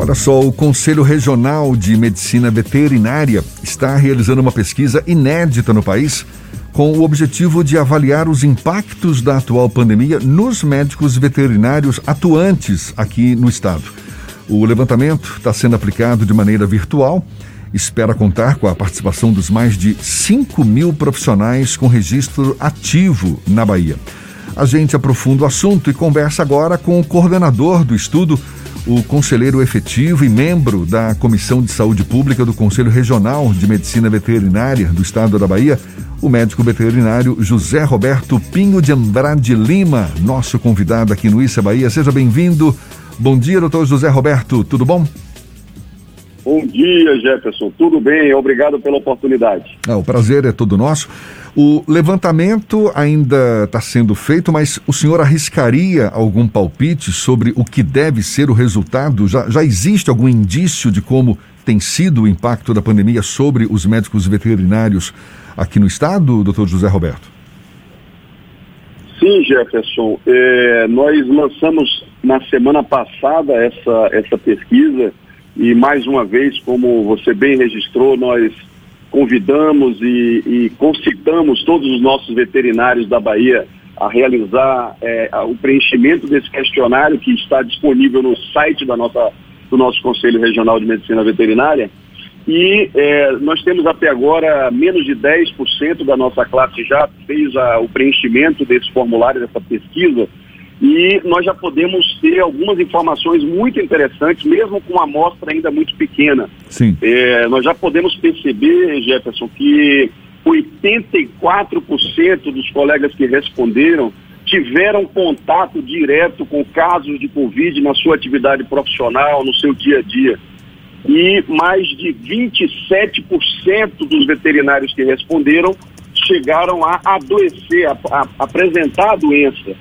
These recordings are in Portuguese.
Olha só, o Conselho Regional de Medicina Veterinária está realizando uma pesquisa inédita no país com o objetivo de avaliar os impactos da atual pandemia nos médicos veterinários atuantes aqui no estado. O levantamento está sendo aplicado de maneira virtual. Espera contar com a participação dos mais de 5 mil profissionais com registro ativo na Bahia. A gente aprofunda o assunto e conversa agora com o coordenador do estudo, o conselheiro efetivo e membro da Comissão de Saúde Pública do Conselho Regional de Medicina Veterinária do Estado da Bahia, o médico veterinário José Roberto Pinho de Andrade Lima, nosso convidado aqui no Issa Bahia. Seja bem-vindo. Bom dia, doutor José Roberto, tudo bom? Bom dia, Jefferson. Tudo bem? Obrigado pela oportunidade. Ah, o prazer é todo nosso. O levantamento ainda está sendo feito, mas o senhor arriscaria algum palpite sobre o que deve ser o resultado? Já, já existe algum indício de como tem sido o impacto da pandemia sobre os médicos veterinários aqui no estado, doutor José Roberto? Sim, Jefferson. É, nós lançamos na semana passada essa, essa pesquisa e, mais uma vez, como você bem registrou, nós convidamos e, e concitamos todos os nossos veterinários da Bahia a realizar é, o preenchimento desse questionário que está disponível no site da nossa, do nosso Conselho Regional de Medicina Veterinária. E é, nós temos até agora menos de 10% da nossa classe já fez a, o preenchimento desse formulário, dessa pesquisa, e nós já podemos ter algumas informações muito interessantes, mesmo com uma amostra ainda muito pequena. Sim. É, nós já podemos perceber, Jefferson, que 84% dos colegas que responderam tiveram contato direto com casos de Covid na sua atividade profissional, no seu dia a dia. E mais de 27% dos veterinários que responderam chegaram a adoecer, a, a apresentar a doença.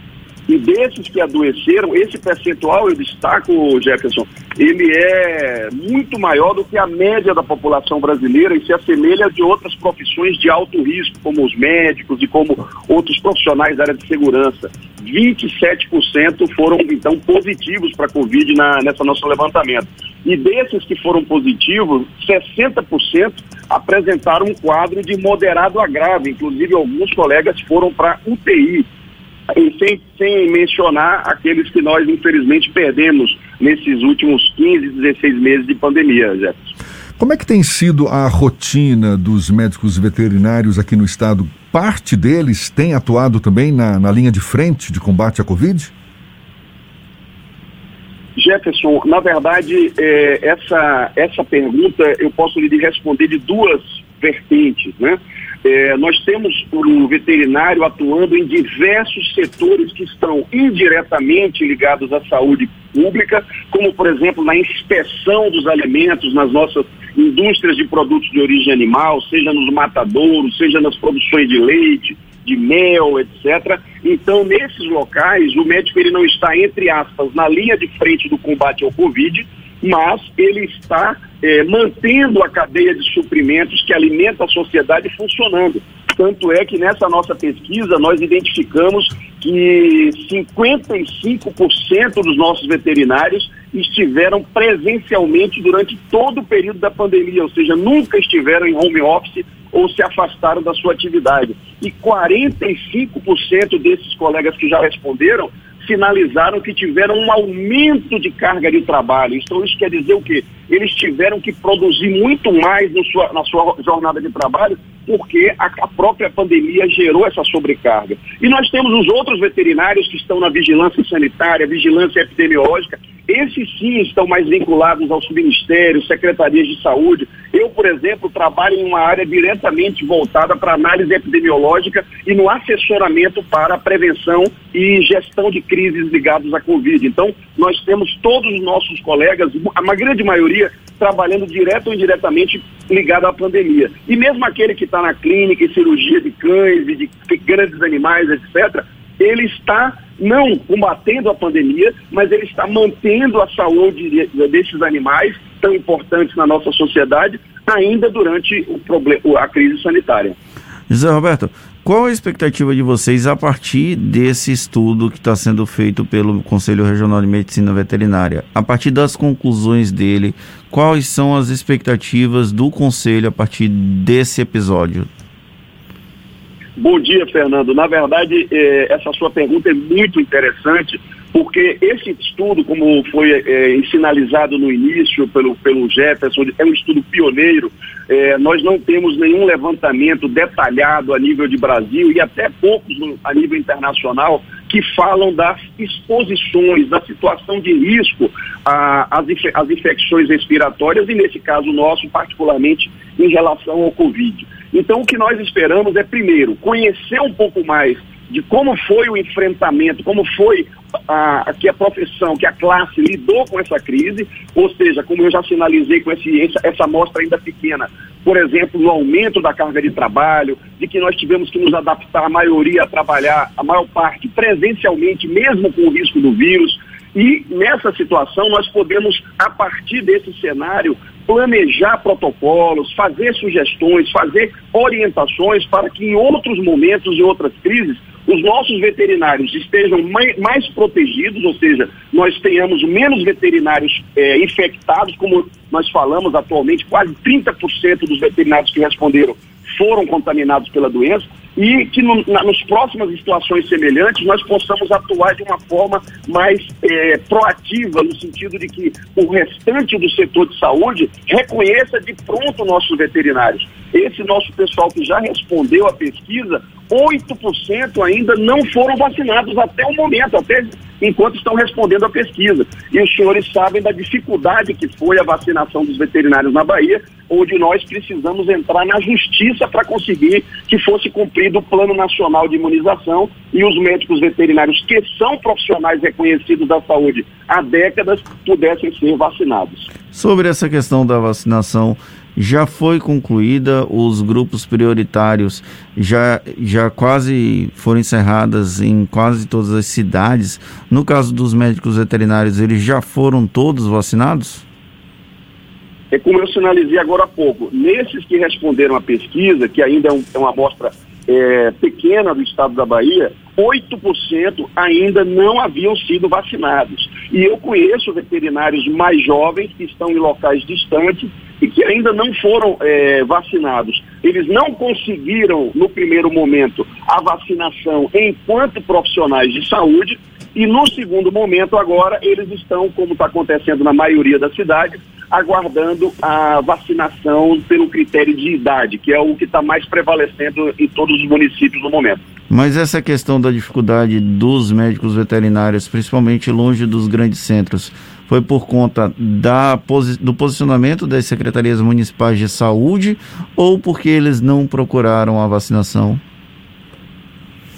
E desses que adoeceram, esse percentual, eu destaco, Jefferson, ele é muito maior do que a média da população brasileira e se assemelha de outras profissões de alto risco, como os médicos e como outros profissionais da área de segurança. 27% foram, então, positivos para a Covid na, nessa nosso levantamento. E desses que foram positivos, 60% apresentaram um quadro de moderado a grave. Inclusive, alguns colegas foram para UTI sem, sem mencionar aqueles que nós, infelizmente, perdemos nesses últimos 15, 16 meses de pandemia, Jefferson. Como é que tem sido a rotina dos médicos veterinários aqui no estado? Parte deles tem atuado também na, na linha de frente de combate à Covid? Jefferson, na verdade, é, essa, essa pergunta eu posso lhe responder de duas vertentes, né? É, nós temos um veterinário atuando em diversos setores que estão indiretamente ligados à saúde pública, como, por exemplo, na inspeção dos alimentos nas nossas indústrias de produtos de origem animal, seja nos matadouros, seja nas produções de leite, de mel, etc. Então, nesses locais, o médico ele não está, entre aspas, na linha de frente do combate ao Covid, mas ele está é, mantendo a cadeia de suprimentos que alimenta a sociedade funcionando. Tanto é que nessa nossa pesquisa nós identificamos que 55% dos nossos veterinários estiveram presencialmente durante todo o período da pandemia, ou seja, nunca estiveram em home office ou se afastaram da sua atividade. E 45% desses colegas que já responderam sinalizaram que tiveram um aumento de carga de trabalho. Então, isso quer dizer o quê? Eles tiveram que produzir muito mais sua, na sua jornada de trabalho porque a, a, própria pandemia gerou essa sobrecarga. E nós temos os outros veterinários que estão na vigilância sanitária, vigilância epidemiológica, esses sim estão mais vinculados aos ministérios, secretarias de saúde. Eu, por exemplo, trabalho em uma área diretamente voltada para análise epidemiológica e no assessoramento para prevenção e gestão de crises ligadas à Covid. Então, nós temos todos os nossos colegas, a grande maioria, trabalhando direto ou indiretamente ligado à pandemia. E mesmo aquele que está na clínica, em cirurgia de cães de grandes animais, etc., ele está não combatendo a pandemia, mas ele está mantendo a saúde desses animais tão importantes na nossa sociedade ainda durante o problema, a crise sanitária. José Roberto, Qual a expectativa de vocês a partir desse estudo que está sendo feito pelo Conselho Regional de Medicina Veterinária? A partir das conclusões dele, quais são as expectativas do Conselho a partir desse episódio? Bom dia, Fernando. Na verdade, eh, essa sua pergunta é muito interessante, porque esse estudo, como foi é, sinalizado no início pelo, pelo Jefferson, é um estudo pioneiro. É, nós não temos nenhum levantamento detalhado a nível de Brasil e até poucos a nível internacional que falam das exposições, da situação de risco às infecções respiratórias e, nesse caso nosso, particularmente em relação ao Covid. Então, o que nós esperamos é, primeiro, conhecer um pouco mais de como foi o enfrentamento, como foi a, que a profissão, que a classe lidou com essa crise, ou seja, como eu já sinalizei com esse, essa, essa amostra ainda pequena, por exemplo, no aumento da carga de trabalho, de que nós tivemos que nos adaptar, a maioria, a trabalhar, a maior parte, presencialmente, mesmo com o risco do vírus. E nessa situação nós podemos, a partir desse cenário, planejar protocolos, fazer sugestões, fazer orientações para que em outros momentos e outras crises os nossos veterinários estejam mais, protegidos, ou seja, nós tenhamos menos veterinários é, infectados, como nós falamos atualmente, quase 30% dos veterinários que responderam foram contaminados pela doença e que no, na, nos próximas situações semelhantes nós possamos atuar de uma forma mais é, proativa, no sentido de que o restante do setor de saúde reconheça de pronto nossos veterinários. Esse nosso pessoal que já respondeu à pesquisa, 8% ainda não foram vacinados até o momento, até enquanto estão respondendo à pesquisa. E os senhores sabem da dificuldade que foi a vacinação dos veterinários na Bahia, onde nós precisamos entrar na justiça para conseguir que fosse cumprido o Plano Nacional de Imunização e os médicos veterinários, que são profissionais reconhecidos da saúde há décadas, pudessem ser vacinados. Sobre essa questão da vacinação, já foi concluída, os grupos prioritários já, já quase foram encerradas em quase todas as cidades. No caso dos médicos veterinários, eles já foram todos vacinados? É como eu sinalizei agora há pouco, nesses que responderam à pesquisa, que ainda é, um, é uma amostra é, pequena do estado da Bahia, 8% ainda não haviam sido vacinados. E eu conheço veterinários mais jovens que estão em locais distantes e que ainda não foram é, vacinados. Eles não conseguiram, no primeiro momento, a vacinação enquanto profissionais de saúde, e no segundo momento, agora, eles estão, como está acontecendo na maioria das cidades, aguardando a vacinação pelo critério de idade, que é o que está mais prevalecendo em todos os municípios no momento. Mas essa questão da dificuldade dos médicos veterinários, principalmente longe dos grandes centros, foi por conta da, do posicionamento das secretarias municipais de saúde ou porque eles não procuraram a vacinação?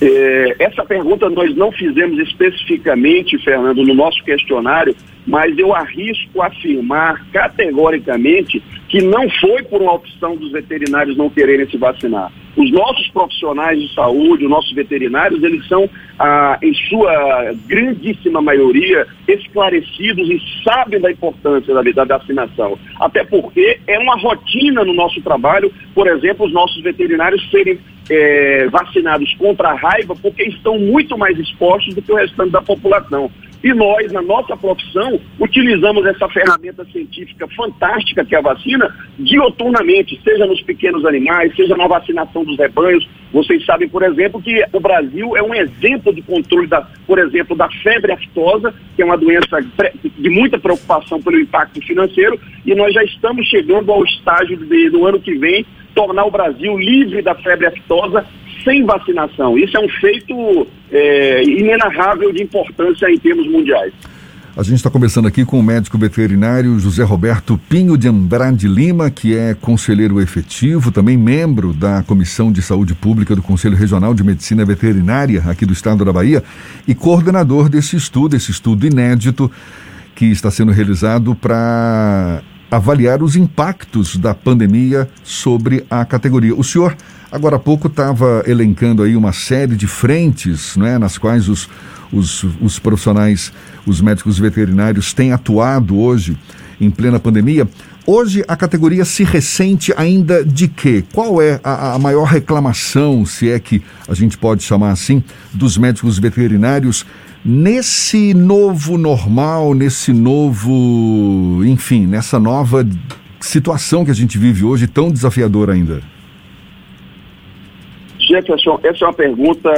É, essa pergunta nós não fizemos especificamente, Fernando, no nosso questionário, mas eu arrisco afirmar categoricamente que não foi por uma opção dos veterinários não quererem se vacinar. Os nossos profissionais de saúde, os nossos veterinários, eles são, ah, em sua grandíssima maioria, esclarecidos e sabem da importância da, da vacinação. Até porque é uma rotina no nosso trabalho, por exemplo, os nossos veterinários serem é, vacinados contra a raiva, porque estão muito mais expostos do que o restante da população. E nós, na nossa profissão, utilizamos essa ferramenta científica fantástica que é a vacina dioturnamente, seja nos pequenos animais, seja na vacinação dos rebanhos. Vocês sabem, por exemplo, que o Brasil é um exemplo de controle, da, por exemplo, da febre aftosa, que é uma doença de muita preocupação pelo impacto financeiro, e nós já estamos chegando ao estágio do ano que vem, tornar o Brasil livre da febre aftosa sem vacinação. Isso é um feito é, inenarrável de importância em termos mundiais. A gente está conversando aqui com o médico veterinário José Roberto Pinho de Andrade Lima, que é conselheiro efetivo, também membro da Comissão de Saúde Pública do Conselho Regional de Medicina Veterinária aqui do estado da Bahia e coordenador desse estudo, esse estudo inédito que está sendo realizado para avaliar os impactos da pandemia sobre a categoria. O senhor Agora há pouco estava elencando aí uma série de frentes né, nas quais os, os, os profissionais, os médicos veterinários têm atuado hoje. Em plena pandemia. Hoje a categoria se ressente ainda de quê? Qual é a, a, maior reclamação, se é que a gente pode chamar assim, dos médicos veterinários nesse novo normal, nesse novo, enfim, nessa nova situação que a gente vive hoje, tão desafiadora ainda? Jefferson, essa é uma pergunta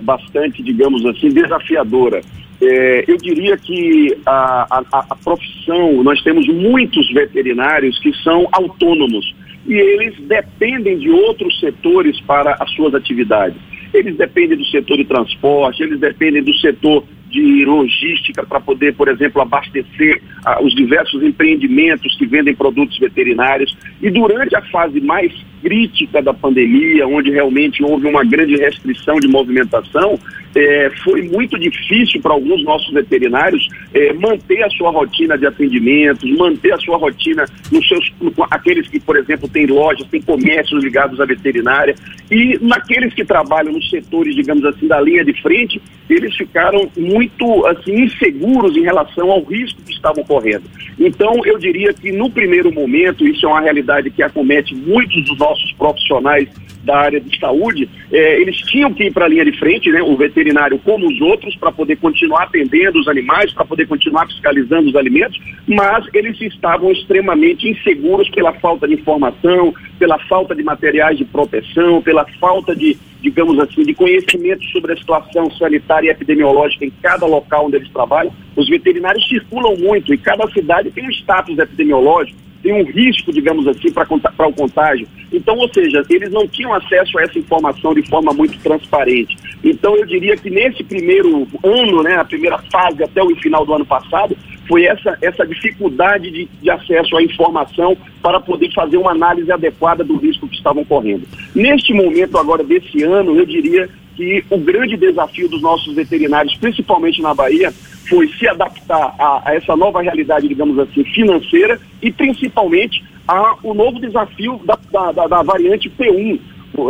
bastante, digamos assim, desafiadora. É, eu diria que a, a, a profissão, nós temos muitos veterinários que são autônomos e eles dependem de outros setores para as suas atividades. Eles dependem do setor de transporte, eles dependem do setor de logística para poder, por exemplo, abastecer ah, os diversos empreendimentos que vendem produtos veterinários. E durante a fase mais crítica da pandemia, onde realmente houve uma grande restrição de movimentação, é, foi muito difícil para alguns nossos veterinários é, manter a sua rotina de atendimentos, manter a sua rotina nos seus, aqueles que, por exemplo, têm lojas, têm comércios ligados à veterinária, e naqueles que trabalham nos setores, digamos assim, da linha de frente, eles ficaram muito assim inseguros em relação ao risco que estavam correndo. Então, eu diria que no primeiro momento, isso é uma realidade que acomete muitos dos profissionais da área de saúde, é, eles tinham que ir para a linha de frente, né, o veterinário como os outros, para poder continuar atendendo os animais, para poder continuar fiscalizando os alimentos, mas eles estavam extremamente inseguros pela falta de informação, pela falta de materiais de proteção, pela falta de, digamos assim, de conhecimento sobre a situação sanitária e epidemiológica em cada local onde eles trabalham. Os veterinários circulam muito e cada cidade tem um status epidemiológico tem um risco, digamos assim, para o contágio. Então, ou seja, eles não tinham acesso a essa informação de forma muito transparente. Então, eu diria que nesse primeiro ano, né, a primeira fase até o final do ano passado, foi essa, essa dificuldade de, de acesso à informação para poder fazer uma análise adequada do risco que estavam correndo. Neste momento agora desse ano, eu diria que o grande desafio dos nossos veterinários, principalmente na Bahia, foi se adaptar a, a essa nova realidade, digamos assim, financeira e principalmente ao novo desafio da, da, da variante P1.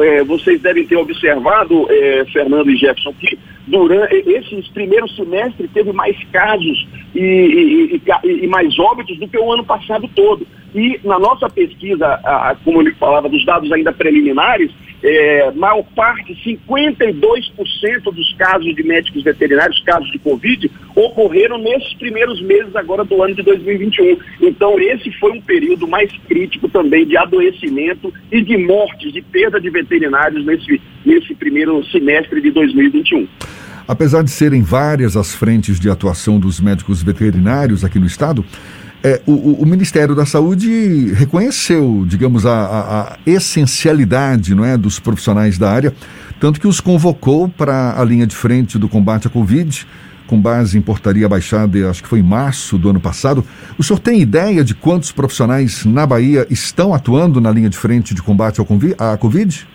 É, vocês devem ter observado, é, Fernando e Jefferson, que durante esses primeiros semestres teve mais casos e, e, e, e, mais óbitos do que o ano passado todo. E na nossa pesquisa, a, como ele falava, dos dados ainda preliminares, é, maior parte, 52% dos casos de médicos veterinários, casos de Covid, ocorreram nesses primeiros meses agora do ano de 2021. Então, esse foi um período mais crítico também de adoecimento e de mortes, de perda de veterinários nesse, nesse primeiro semestre de 2021. Apesar de serem várias as frentes de atuação dos médicos veterinários aqui no estado, é, o, o, Ministério da Saúde reconheceu, digamos, a, a, a, essencialidade não é, dos profissionais da área, tanto que os convocou para a linha de frente do combate à Covid, com base em portaria baixada, acho que foi em março do ano passado. O senhor tem ideia de quantos profissionais na Bahia estão atuando na linha de frente de combate à Covid?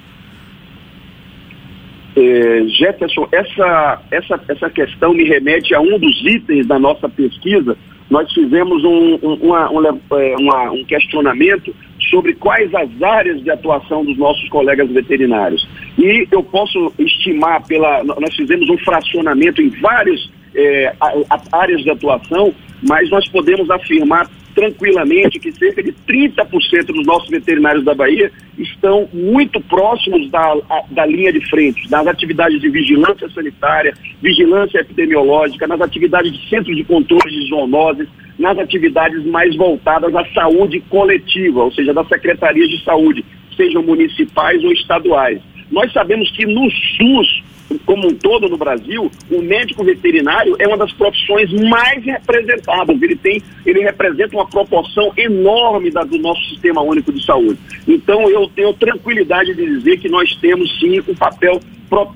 É, Jefferson, essa, essa, essa questão me remete a um dos itens da nossa pesquisa, nós fizemos um, um, uma, um, é, uma, um questionamento sobre quais as áreas de atuação dos nossos colegas veterinários. E eu posso estimar pela. Nós fizemos um fracionamento em várias é, áreas de atuação, mas nós podemos afirmar tranquilamente que cerca de 30% dos nossos veterinários da Bahia estão muito próximos da, da linha de frente, nas atividades de vigilância sanitária, vigilância epidemiológica, nas atividades de centros de controle de zoonoses, nas atividades mais voltadas à saúde coletiva, ou seja, das secretarias de saúde, sejam municipais ou estaduais. Nós sabemos que no SUS como um todo no Brasil, o médico veterinário é uma das profissões mais representadas. Ele tem, ele representa uma proporção enorme da, do nosso sistema único de saúde. Então eu tenho tranquilidade de dizer que nós temos sim um papel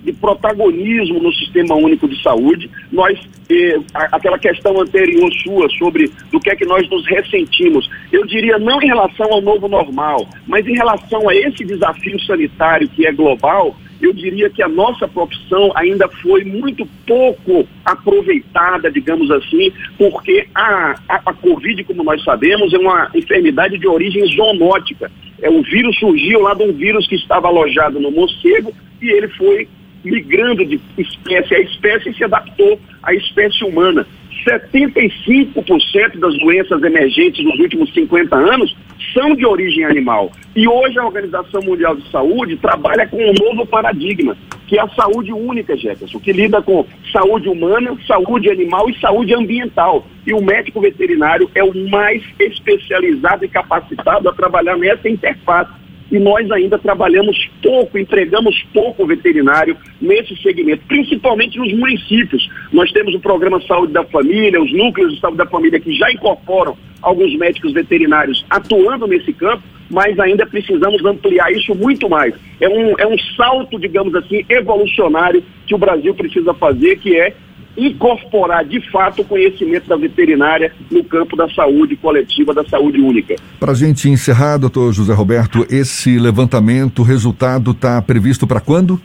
de protagonismo no sistema único de saúde. Nós, eh, aquela questão anterior sua sobre do que é que nós nos ressentimos, eu diria não em relação ao novo normal, mas em relação a esse desafio sanitário que é global, eu diria que a nossa profissão ainda foi muito pouco aproveitada, digamos assim, porque a, a, a Covid, como nós sabemos, é uma enfermidade de origem zoonótica. É, o vírus surgiu lá de um vírus que estava alojado no morcego e ele foi migrando de espécie a espécie e se adaptou à espécie humana. 75% das doenças emergentes nos últimos 50 anos são de origem animal. E hoje a Organização Mundial de Saúde trabalha com um novo paradigma, que é a saúde única, Jefferson, que lida com saúde humana, saúde animal e saúde ambiental. E o médico veterinário é o mais especializado e capacitado a trabalhar nessa interface e nós ainda trabalhamos pouco, entregamos pouco veterinário nesse segmento, principalmente nos municípios. Nós temos o programa Saúde da Família, os núcleos de saúde da família que já incorporam alguns médicos veterinários atuando nesse campo, mas ainda precisamos ampliar isso muito mais. É um, é um salto, digamos assim, evolucionário que o Brasil precisa fazer, que é incorporar de fato o conhecimento da veterinária no campo da saúde coletiva, da saúde única. Para a gente encerrar, doutor José Roberto, esse levantamento, o resultado está previsto para quando?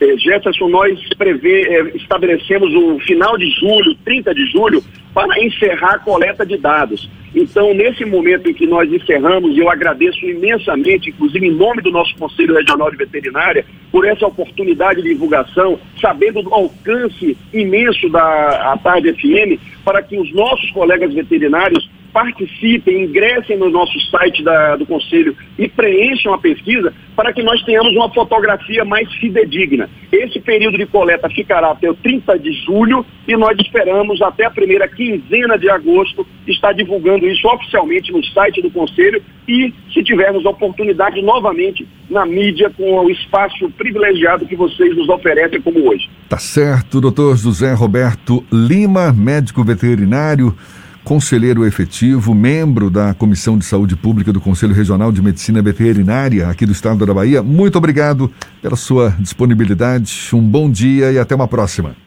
É, Jefferson, nós prevê, é, estabelecemos o final de julho, 30 de julho, para encerrar a coleta de dados. Então, nesse momento em que nós encerramos, eu agradeço imensamente, inclusive em nome do nosso Conselho Regional de Veterinária, por essa oportunidade de divulgação, sabendo do alcance imenso da Tarde FM, para que os nossos colegas veterinários participem, ingressem no nosso site da, do Conselho e preencham a pesquisa para que nós tenhamos uma fotografia mais fidedigna. Esse período de coleta ficará até o 30 de julho e nós esperamos até a primeira quinzena de agosto estar divulgando isso oficialmente no site do Conselho e, se tivermos a oportunidade, novamente na mídia com o espaço privilegiado que vocês nos oferecem como hoje. Tá certo, doutor José Roberto Lima, médico veterinário conselheiro efetivo, membro da Comissão de Saúde Pública do Conselho Regional de Medicina Veterinária aqui do estado da Bahia. Muito obrigado pela sua disponibilidade. Um bom dia e até uma próxima.